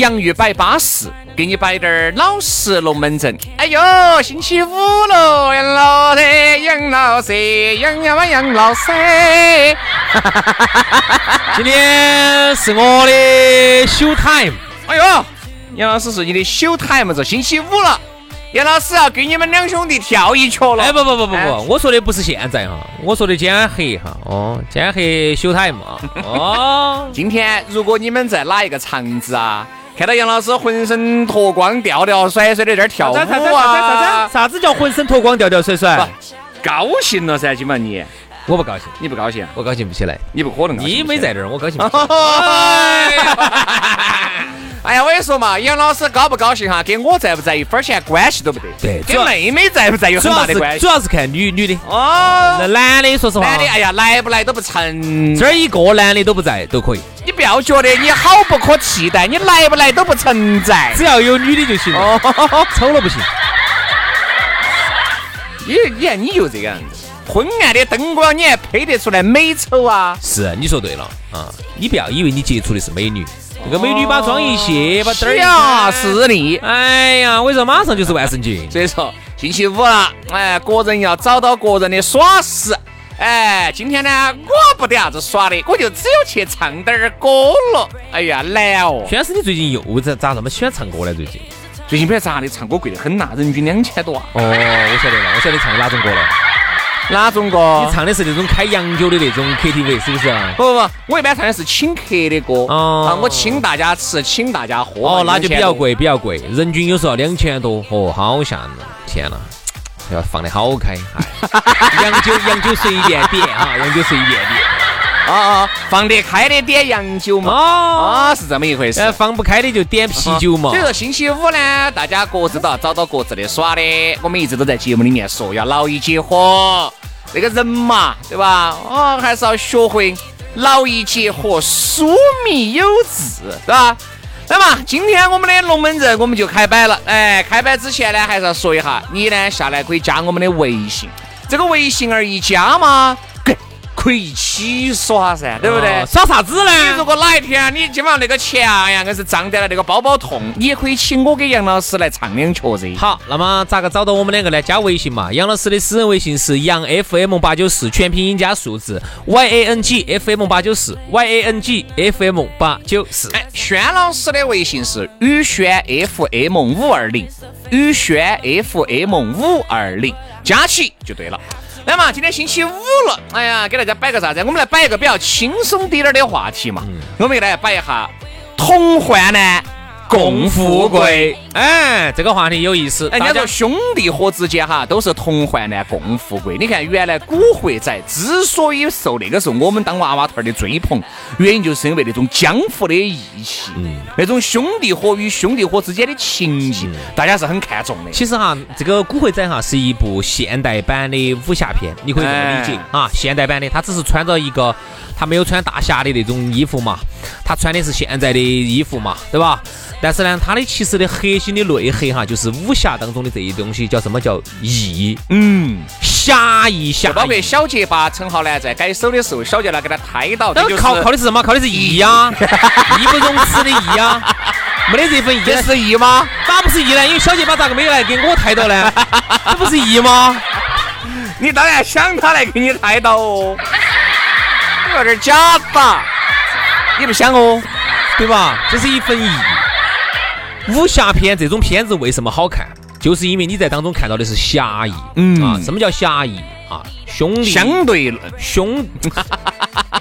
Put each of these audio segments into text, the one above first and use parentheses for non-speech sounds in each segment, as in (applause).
洋芋摆巴适，给你摆点儿老实龙门阵。哎呦，星期五了，杨老师，杨老师，杨呀嘛杨老师。(laughs) 今天是我的 show time。哎呦，杨老师是你的 show time，这星期五了。杨老师要给你们两兄弟跳一曲了。哎，不不不不不，我说的不是现在哈，我说的今天黑哈。哦，今天黑休台嘛。哦，(laughs) 今天如果你们在哪一个场子啊，看到杨老师浑身脱光、吊吊甩甩的在这跳舞啊？啥子啥子啥子叫浑身脱光、吊吊甩甩？高兴了噻，今晚你。我不高兴，你不高兴，我高兴不起来。你不可能。你没在这儿，我高兴。(laughs) 哎呀，我跟你说嘛，杨老师高不高兴哈，跟我在不在一分钱关系都不得。对，跟妹妹在不在有很大的关系。主要是看女女的。哦。那男的，说实话。男的，哎呀，来不来都不成。这儿一个男的都不在都可以。你不要觉得你好不可替代，你来不来都不存在。只要有女的就行了。哦。丑了不行。你你看你就这个样子，昏暗的灯光你还配得出来美丑啊？是，你说对了啊！你不要以为你接触的是美女。这个美女把妆一卸，把灯儿一是你。哎呀，我跟你说，马上就是万圣节。所以说，星期五了，哎，个人要找到个人的耍时。哎，今天呢，我不得啥子耍的，我就只有去唱点儿歌了。哎呀，难哦。轩师，你最近又咋咋那么喜欢唱歌呢？最近？最近不晓得咋的，唱歌贵得很呐，人均两千多啊。哦，我晓得了，我晓得唱哪种歌了。哪种歌？你唱的是那种开洋酒的那种 KTV 是不是？不不不，我一般唱的是请客的歌。哦。啊，我请大家吃，请大家喝。哦，那就比较贵，比较贵，人均有时候两千多。哦，好吓人！天哪，要放的好开。哎 (laughs) 洋酒，洋酒随便点哈，洋酒随便点。啊啊，放得开的点洋酒嘛。哦。啊，是这么一回事。放不开的就点啤酒嘛。所以说星期五呢，大家各自都要找到各自的耍的。我们一直都在节目里面说，要劳逸结合。这个人嘛，对吧？啊，还是要学会劳逸结合，疏密有致，对吧？那么今天我们的龙门阵我们就开摆了。哎，开摆之前呢，还是要说一下，你呢下来可以加我们的微信，这个微信而一加嘛。可以一起耍噻，对不对？耍啥子呢？你如果哪一天你今晚那个钱呀，硬是胀得了那个包包痛，你也可以请我给杨老师来唱两曲子。好，那么咋个找到我们两个呢？加微信嘛，杨老师的私人微信是杨 FM 八九四，全拼音加数字 Y A N G F M 八九四 Y A N G F M 八九四。哎，轩老师的微信是宇轩 F M 五二零，宇轩 F M 五二零，加起就对了。那么今天星期五了，哎呀，给大家摆个啥子？我们来摆一个比较轻松点点的话题嘛。我们给大家摆一下同患难。共富贵，哎，这个话题有意思。哎，人家说兄弟伙之间哈，都是同患难共富贵。你看，原来古惑仔之所以受那个时候我们当娃娃头的追捧，原因就是因为那种江湖的义气，嗯，那种兄弟伙与兄弟伙之间的情谊，大家是很看重的。其实哈，这个古惑仔哈是一部现代版的武侠片，你可以这么理解啊，现代版的，他只是穿着一个，他没有穿大侠的那种衣服嘛，他穿的是现在的衣服嘛，对吧？但是呢，他的其实的核心的内核哈，就是武侠当中的这些东西叫什么叫义？嗯，侠义侠。包括小结巴陈浩南在改手的时候，小结巴给他抬到，都靠靠的是什么？靠的是义呀，义不容辞的义呀，没得这份 (laughs) 义，这是义吗？咋不是义呢？因为小结巴咋个没有来给我抬到呢？(laughs) 这不是义吗？你当然想他来给你抬到哦，你有点假吧？你不想哦，对吧？这是一份义。武侠片这种片子为什么好看？就是因为你在当中看到的是侠义，嗯啊，什么叫侠义啊？兄弟相对论兄。(laughs)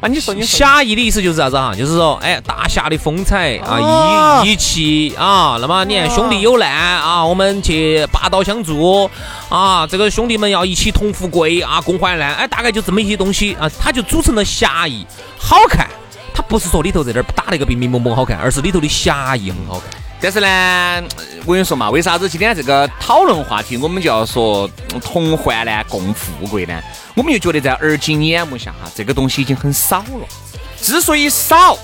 啊，你说你侠义的意思就是啥子哈？就是说，哎，大侠的风采啊，义义气啊。那么你看兄弟有难啊，我们去拔刀相助啊。这个兄弟们要一起同富贵啊，共患难。哎，大概就这么一些东西啊，它就组成了侠义，好看。它不是说里头在这儿打那个兵兵猛猛好看，而是里头的侠义很好看。但是呢，我跟你说嘛，为啥子今天这个讨论话题我们就要说同患难共富贵呢？我们就觉得在而今眼目下哈，这个东西已经很少了。之所以少，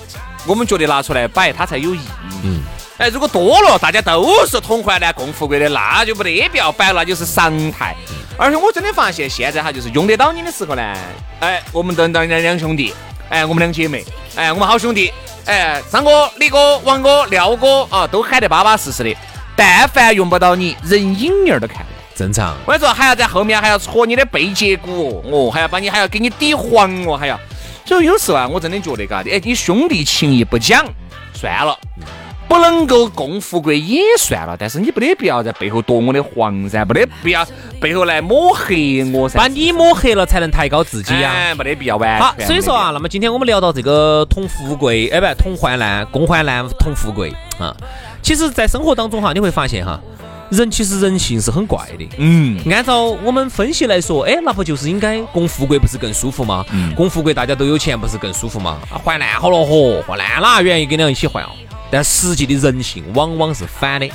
我们觉得拿出来摆它才有意义。嗯。哎，如果多了，大家都是同患难共富贵的，那就没得必要摆了，那就是常态。而且我真的发现，现在哈，就是用得到你的时候呢，哎，我们等等两两兄弟，哎，我们两姐妹，哎，我们好兄弟。哎，张哥、李哥、王哥、廖哥啊，都喊得巴巴适适的。但凡用不到你，人影儿都看不到。正常。我跟你说，还要在后面还要戳你的背脊骨哦，还要把你还要给你抵黄哦，还要。所以有时候啊，我真的觉得嘎，哎，你兄弟情谊不讲算了。不能够共富贵也算了，但是你不得必要在背后夺我的皇噻，不得必要背后来抹黑我噻，把你抹黑了才能抬高自己呀，没得必要完。好，所以说啊，那么今天我们聊到这个同富贵，哎，不，同患难，共患难，同富贵啊。其实，在生活当中哈，你会发现哈，人其实人性是很怪的。嗯，按照我们分析来说，哎，那不就是应该共富贵不是更舒服吗？嗯，共富贵大家都有钱不是更舒服吗？啊，患难好了嚯，患难哪愿意跟你一起患哦？但实际的人性往往是反的，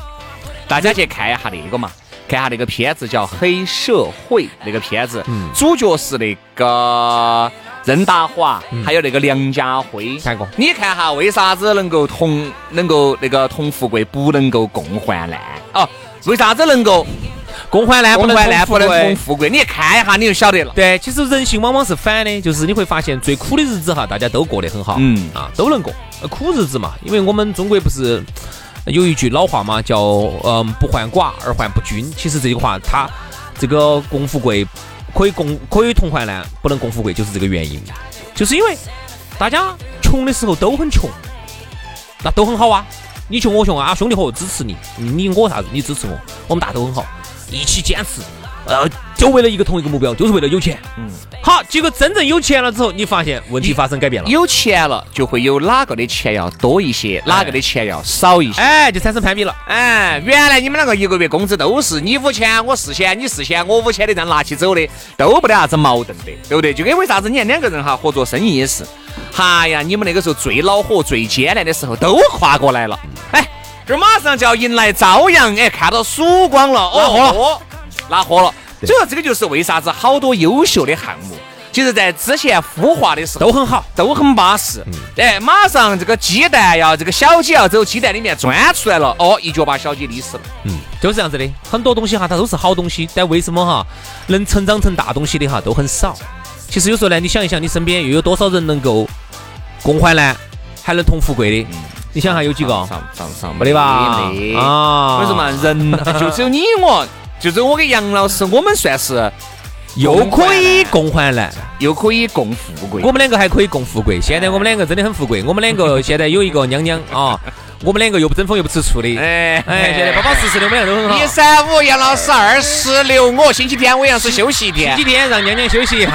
大家去看一下那个嘛，看下那个片子叫《黑社会》那个片子，主角是那个任达华，还有那个梁家辉。看过？你看哈，为啥子能够同能够那个同富贵，不能够共患难？哦，为啥子能够共患难，共患难不能同富贵？你看一下你就晓得了。对，其实人性往往是反的，就是你会发现最苦的日子哈，大家都过得很好，嗯啊，都能过。苦日子嘛，因为我们中国不是有一句老话嘛，叫“嗯，不患寡而患不均”。其实这句话，它这个共富贵可以共可以同患难，不能共富贵，就是这个原因。就是因为大家穷的时候都很穷，那都很好啊。你穷我穷啊，兄弟伙支持你，你我啥子？你支持我，我们大家都很好，一起坚持。呃，就为了一个同一个目标，就是为了有钱。嗯，好，结果真正有钱了之后，你发现问题发生改变了。有钱了，就会有哪个的钱要多一些，哪个的钱要少一些，哎，就产生攀比了。哎，原来你们两个一个月工资都是你五千，我四千，你四千，我五千的这样拿起走的，都不得啥子矛盾的，对不对？就跟为啥子你看两个人哈合作生意也是，哎呀，你们那个时候最恼火、最艰难的时候都跨过来了，哎，这马上就要迎来朝阳，哎，看到曙光了，哦。拿货了，所以说这个就是为啥子好多优秀的项目，其实在之前孵化的时候都很好，都很巴适。哎，马上这个鸡蛋要这个小鸡要走鸡蛋里面钻出来了，哦，一脚把小鸡踢死了。嗯，就是这样子的。很多东西哈，它都是好东西，但为什么哈能成长成大东西的哈都很少？其实有时候呢，你想一想，你身边又有多少人能够共患难，还能同富贵的？你想下有几个？上上上没得吧？啊，为什么人就只有你我？就只有我跟杨老师，我们算是又可以共患难，又可以共富贵。我们两个还可以共富贵。现在我们两个真的很富贵。我们两个现在有一个娘娘啊，我们两个又不争风又不吃醋的。哎哎，现在巴巴适适的，我们两个都很好。一三五杨老师，二四六我，星期天我杨是休息一天。星期天让娘娘休息一下，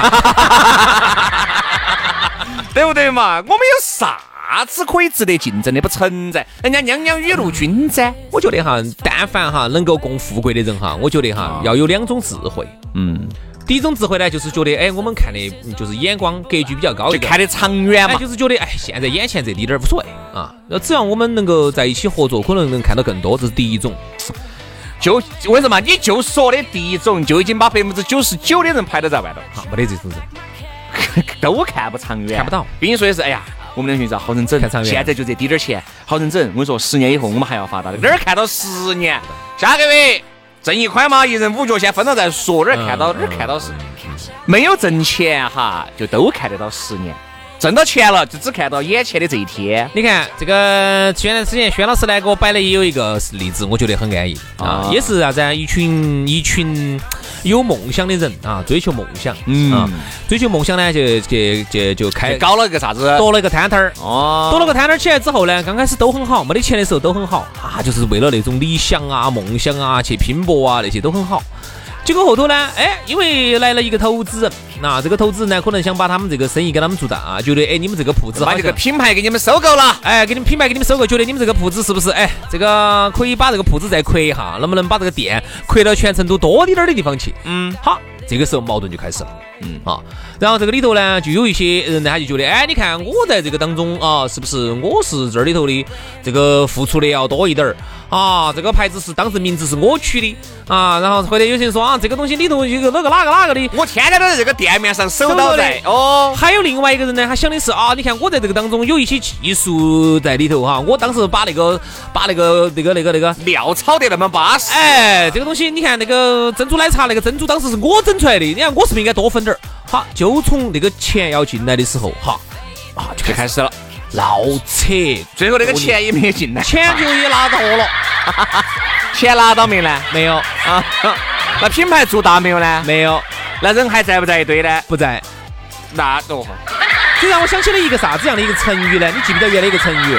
对不对嘛？我们有啥？啥子可以值得竞争的不存在，人家娘娘雨露均沾。我觉得哈，但凡哈能够共富贵的人哈，我觉得哈要有两种智慧。嗯，第一种智慧呢，就是觉得哎，我们看的就是眼光格局比较高，就看得长远嘛。就是觉得哎，现在眼前这滴点儿无所谓啊。那只要我们能够在一起合作，可能能看到更多，这是第一种。就为什么？你就说的第一种，就已经把百分之九十九的人排到在外头。哈，没得这种人，(laughs) 都看不长远，看不到。跟你说的是，哎呀。我们两兄弟好人整，现在就这滴点儿钱，好人整。我跟你说，十年以后我们还要发达的。哪儿看到十年？下个月挣一块嘛，一人五角先分了再说。哪儿看到哪儿看到是没有挣钱哈，就都看得到十年。挣到钱了，就只看到眼前的这一天。你看这个前段时间，轩老师呢给我摆的也有一个例子，我觉得很安逸啊，也是啥子啊？一群一群有梦想的人啊，追求梦想，嗯，追求梦想呢，就就就就开搞了一个啥子，夺了一个摊摊儿，哦，夺了个摊摊儿起来之后呢，刚开始都很好，没得钱的时候都很好啊，就是为了那种理想啊、梦想啊去拼搏啊，那些都很好。结果后头呢，哎，因为来了一个投资人，那这个投资人呢，可能想把他们这个生意给他们做大啊，觉得哎，你们这个铺子把这个品牌给你们收购了，哎，给你们品牌给你们收购，觉得你们这个铺子是不是哎，这个可以把这个铺子再扩一下，能不能把这个店扩到全成都多滴点儿的地方去？嗯，好，这个时候矛盾就开始了，嗯啊，然后这个里头呢，就有一些人呢，他就觉得，哎，你看我在这个当中啊，是不是我是这里头的这个付出的要多一点儿？啊，这个牌子是当时名字是我取的啊，然后或者有些人说啊，这个东西里头有个哪个哪个哪个的，我天天都在这个店面上守到的哦。还有另外一个人呢，他想的是啊，你看我在这个当中有一些技术在里头哈，我当时把那个把那个那个那个那个料炒得那么巴适，哎，这个东西你看那个珍珠奶茶那个珍珠当时是我整出来的，你看我是不是应该多分点儿？好，就从那个钱要进来的时候哈，啊就开始了。闹扯，最后那个钱也没有进来，钱就也拿到了，(laughs) 钱拿到没呢？没有啊。(laughs) 那品牌做大没有呢？没有。那人还在不在一堆呢？不在。那多好。就让我想起了一个啥子样的一个成语呢？你记不得原来一个成语？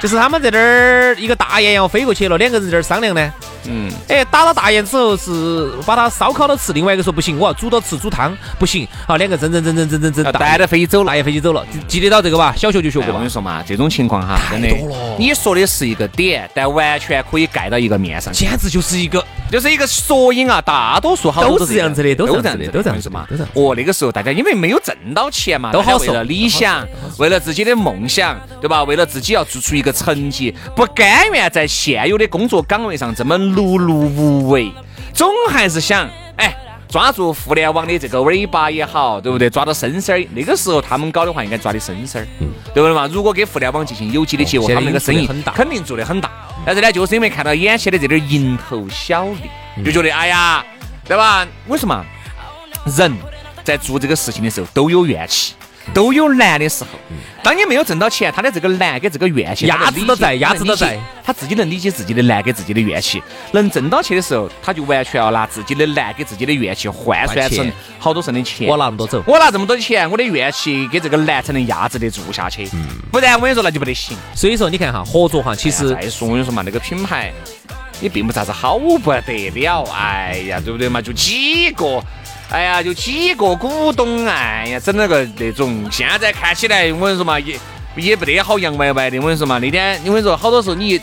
就是他们在那儿一个大雁要飞过去了，两个人在那儿商量呢。嗯，哎，打了大雁之后是把它烧烤了吃，另外一个说不行，我要煮到吃煮汤，不行。好，两个争争争争争争争，带着飞机走，大雁飞机走了，记得到这个吧？小学就学过。我跟你说嘛，这种情况哈，太多了。你说的是一个点，但完全可以盖到一个面上，简直就是一个，就是一个缩影啊！大多数好多都是这样子的，都是这样子，都这样子嘛。哦，那个时候大家因为没有挣到钱嘛，都好为了理想，为了自己的梦想，对吧？为了自己要做出一个成绩，不甘愿在现有的工作岗位上这么碌碌无。为，总还是想哎，抓住互联网的这个尾巴也好，对不对？抓到生生儿。那个时候他们搞的话，应该抓的生生儿，对不对嘛？如果跟互联网进行有机的结合，他们那个生意肯定做得很大。但是呢，就是因为看到眼前的这点蝇头小利，就觉得哎呀，对吧？为什么人在做这个事情的时候都有怨气？都有难的时候，当你没有挣到钱，他的这个难跟这个怨气压制都在，压制都在，他自己能理解自己的难跟自己的怨气，能挣到钱的时候，他就完全要拿自己的难跟自己的怨气换算成好多剩的钱。我拿那么多走，我拿这么多的钱，我的怨气跟这个难才能压制得住下去，不然我跟你说那就不得行。所以说你看哈，合作哈，其实再说我跟你说嘛，那个品牌也并不啥子好不得了，哎呀，对不对嘛？就几个。哎呀，就几个股东，哎呀，整了个那种，现在看起来，我跟你说嘛，也也不得好洋歪歪的。我跟你说嘛，那天我跟你说，好多时候你。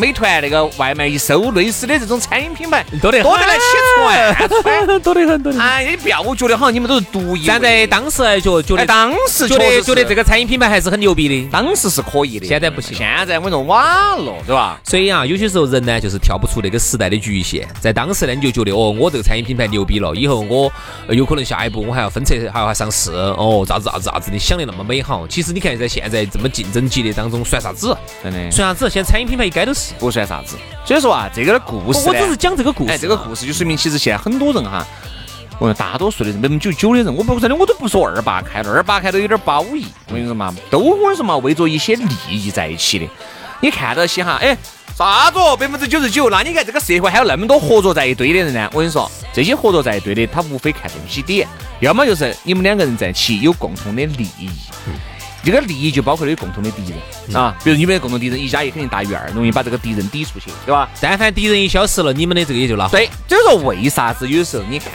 美团那个外卖一收，类似的这种餐饮品牌多得多得来起船，多得很多。(laughs) 哎，你不要，我觉得好像你们都是独一。站在当时来觉觉得当时觉得觉得这个餐饮品牌还是很牛逼的，当时是可以的。现在不行，现在我说晚了，对吧？所以啊，有些时候人呢，就是跳不出那个时代的局限。在当时呢，你就觉得哦，我这个餐饮品牌牛逼了，以后我有可能下一步我还要分拆，还要上市哦，咋子咋子咋子，你想的那么美好。其实你看在现在这么竞争激烈当中，算啥子？真的算啥子？现在餐饮品牌一该都是不算啥子。所以说啊，这个的故事，我只是讲这个故事。哎，这个故事就说明，其实现在很多人哈，我说大多数的人，百分之九十九的人，我不真的我都不说二八开了，二八开都有点褒义。我跟你说嘛，都我跟你说嘛，为着一些利益在一起的。你看到些哈，哎，啥子？百分之九十九？那你看这个社会还有那么多合作在一堆的人呢？我跟你说，这些合作在一堆的，他无非看东西点，要么就是你们两个人在一起有共同的利益。这个利益就包括了有共同的敌人啊，比如你们的共同敌人一加一肯定大于二，容易把这个敌人抵出去，对吧？但凡敌人一消失了，你们的这个也就拉对，就是说为啥子有时候你看，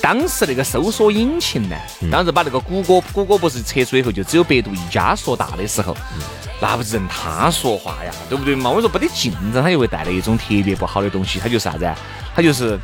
当时那个搜索引擎呢，当时把那个谷歌，谷歌不是撤出以后，就只有百度一家说大的时候，那不是任他说话呀，对不对嘛？我说没得竞争，它就会带来一种特别不好的东西，它就是啥子？它就是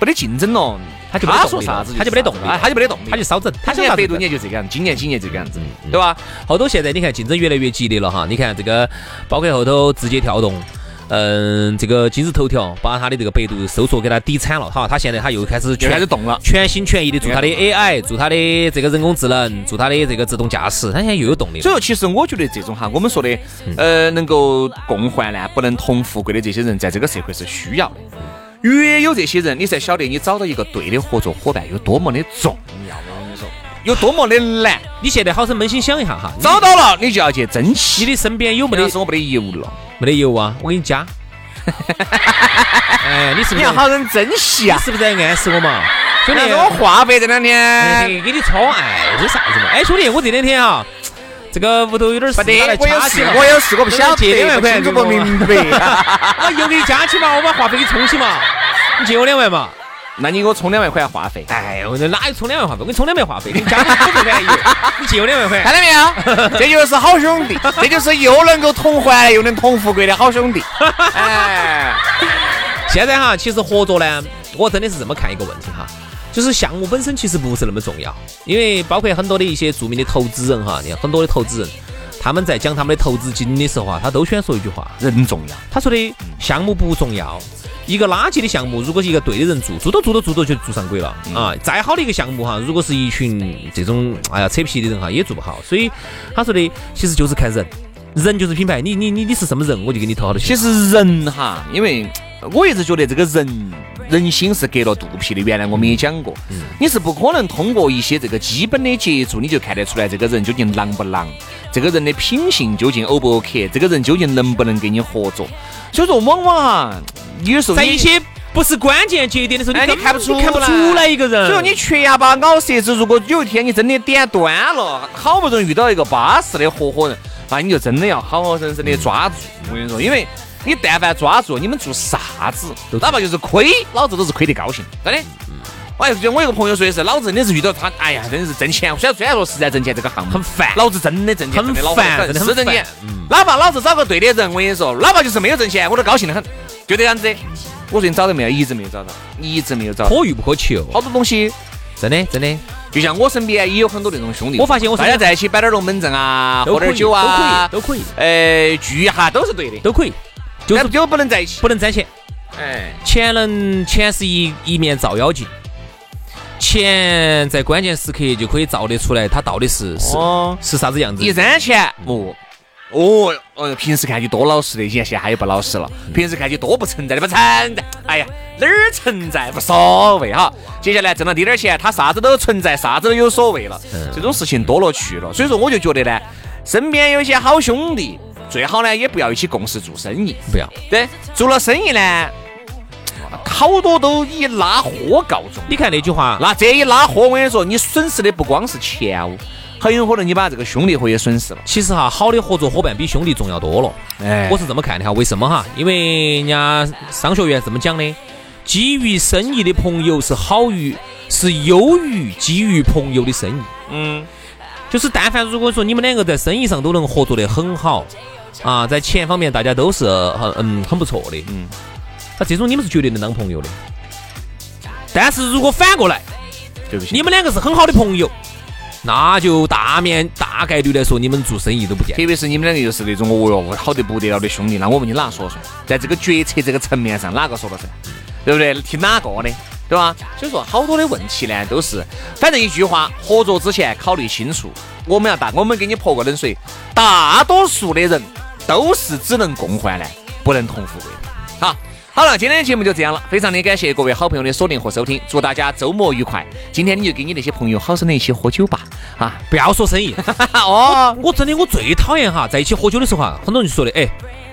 没得竞争了。他就他说啥子，他就没得动力，他就没得动力，他就烧整。他现在百度年就这个样，今年今年这个样子，对吧？后头现在你看竞争越来越激烈了哈，你看这个，包括后头直接跳动，嗯，这个今日头条把他的这个百度搜索给他抵惨了哈，他现在他又开始开始动了，全心全意的做他的 AI，做他的这个人工智能，做他的这个自动驾驶，他现在又有动力。所以说，其实我觉得这种哈，我们说的呃，能够共患难不能同富贵的这些人，在这个社会是需要的。越有这些人，你才晓得你找到一个对的合作伙伴有多么的重要。我跟你说，有多么的难。你现在好生扪心想一下哈，找到了你就要去珍惜。你的身边有没得？是我没得油了，没得油啊，我给你加。(laughs) 哎，你是不是要好生珍惜啊？你是不是在暗示我嘛？兄弟，我话费这两天给你充，哎，这啥子嘛？哎，兄弟，我这两天啊，这个屋头有点事，我有事，我有事，我不想借两万块，我不明白。(laughs) 我又给你加起嘛，我把话费给充起嘛，你借我两万嘛。那你给我充两万块话费？哎呦，那哪有充两万话费？我给你充两万话费，给你加五百块一月，你借我两万块，看到没有？(laughs) 这就是好兄弟，这就是又能够同欢来又能同富贵的好兄弟。(laughs) 哎，现在哈，其实合作呢，我真的是这么看一个问题哈，就是项目本身其实不是那么重要，因为包括很多的一些著名的投资人哈，你看很多的投资人，他们在讲他们的投资经的时候啊，他都喜欢说一句话：人重要。他说的项目不重要。一个垃圾的项目，如果是一个对的人做，做都做都做都就做上轨了啊！再好的一个项目哈，如果是一群这种哎呀扯皮的人哈，也做不好。所以他说的其实就是看人，人就是品牌。你你你你是什么人，我就给你投好多钱。其实人哈，因为我一直觉得这个人人心是隔了肚皮的。原来我们也讲过，你是不可能通过一些这个基本的接触，你就看得出来这个人究竟狼不狼，这个人的品性究竟 O 不 OK，这个人究竟能不能跟你合作。所以说，往往哈。有时候在一些不是关键节点的时候，你看不出看不出来一个人。所以说你缺牙巴咬舌子，如果有一天你真的点端了，好不容易遇到一个巴适的合伙人，那你就真的要好好生生的抓住。我跟你说，因为你但凡抓住，你们做啥子，哪怕就是亏，老子都是亏得高兴，真的。我还是我一个朋友说的是，老子真的是遇到他，哎呀，真的是挣钱。虽然虽然说是在挣钱这个项目很烦，老子真的挣钱，很烦，是挣钱。哪怕老子找个对的人，我跟你说，哪怕就是没有挣钱，我都高兴得很，就这样子。我最近找到没有？一直没有找到，一直没有找。可遇不可求，好多东西，真的真的。就像我身边也有很多那种兄弟，我发现我大家在一起摆点龙门阵啊，喝点酒啊，都可以，都可以。哎，聚一下都是对的，都可以。就是就不能在一起，不能沾钱。哎，钱能钱是一一面照妖镜。钱在关键时刻就可以照得出来，它到底是是是啥子样子？一沾钱，哦哦哦，平时看起多老实的，现现在也不老实了。平时看起多不存在的，不存在。哎呀，哪儿存在无所谓哈。接下来挣了滴点钱，他啥子都存在，啥子都有所谓了。这种事情多了去了，所以说我就觉得呢，身边有一些好兄弟，最好呢也不要一起共事做生意，不要。对，做了生意呢。好多都以拉货告终。你看那句话，那这一拉货，我跟你说，你损失的不光是钱哦，很有可能你把这个兄弟伙也损失了。其实哈，好的合作伙伴比兄弟重要多了。哎，我是这么看的哈。为什么哈？因为人家商学院这么讲的，基于生意的朋友是好于，是优于基于朋友的生意。嗯，就是但凡如果说你们两个在生意上都能合作得很好啊，在钱方面大家都是很嗯很不错的。嗯。那这种你们是绝对能当朋友的，但是如果反过来，对不起，你们两个是很好的朋友，那就大面大概率来说，你们做生意都不见。特别是你们两个又是那种哦哟好得不得了的兄弟，那我问你哪说算？在这个决策这个层面上，哪个说了算？对不对？听哪个的？对吧？所以说好多的问题呢，都是反正一句话，合作之前考虑清楚。我们要大，我们给你泼个冷水，大多数的人都是只能共患难，不能同富贵的。好。好了，今天的节目就这样了，非常的感谢各位好朋友的锁定和收听，祝大家周末愉快。今天你就跟你那些朋友好生的一起喝酒吧，啊，不要说生意 (laughs) 哦，我真的我最讨厌哈，在一起喝酒的时候哈，很多人就说的，哎，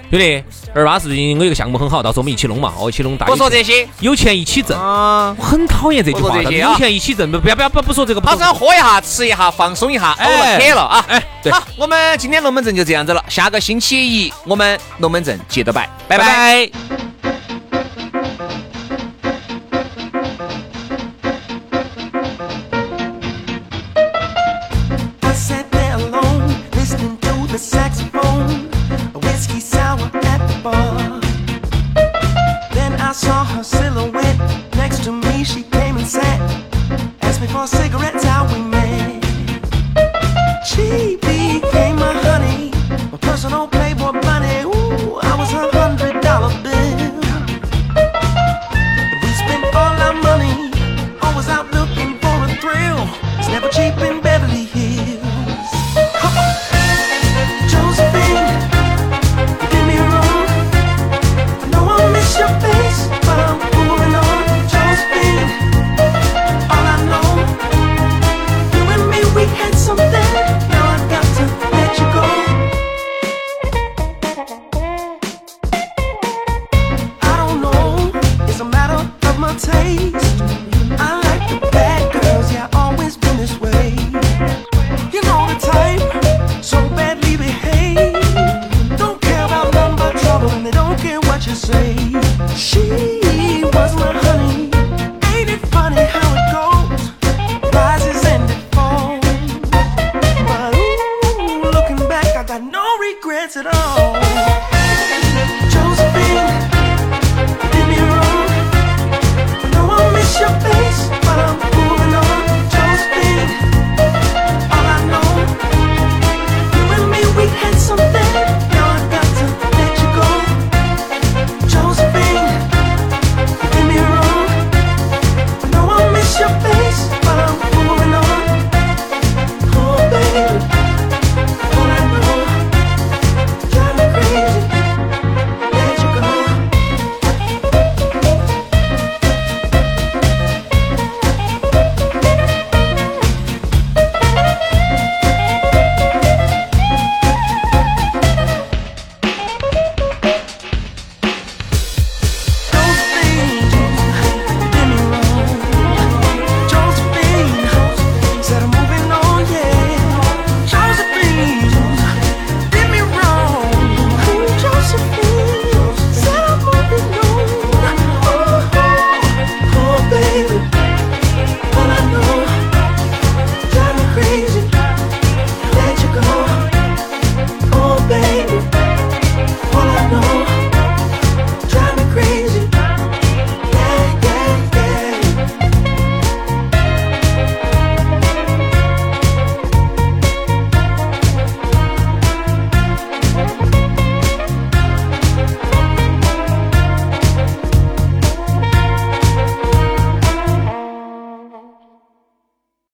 兄弟，二八是最近我有个项目很好，到时候我们一起弄嘛，哦，一起弄大。不说这些，有钱一起挣啊。我很讨厌这句话，有钱一起挣，不要不要不不说这个。好生喝一下，吃一下，放松一下，偶了啊。哎，对。好，我们今天龙门阵就这样子了，下个星期一我们龙门阵接着摆，拜拜。Playboy bunny.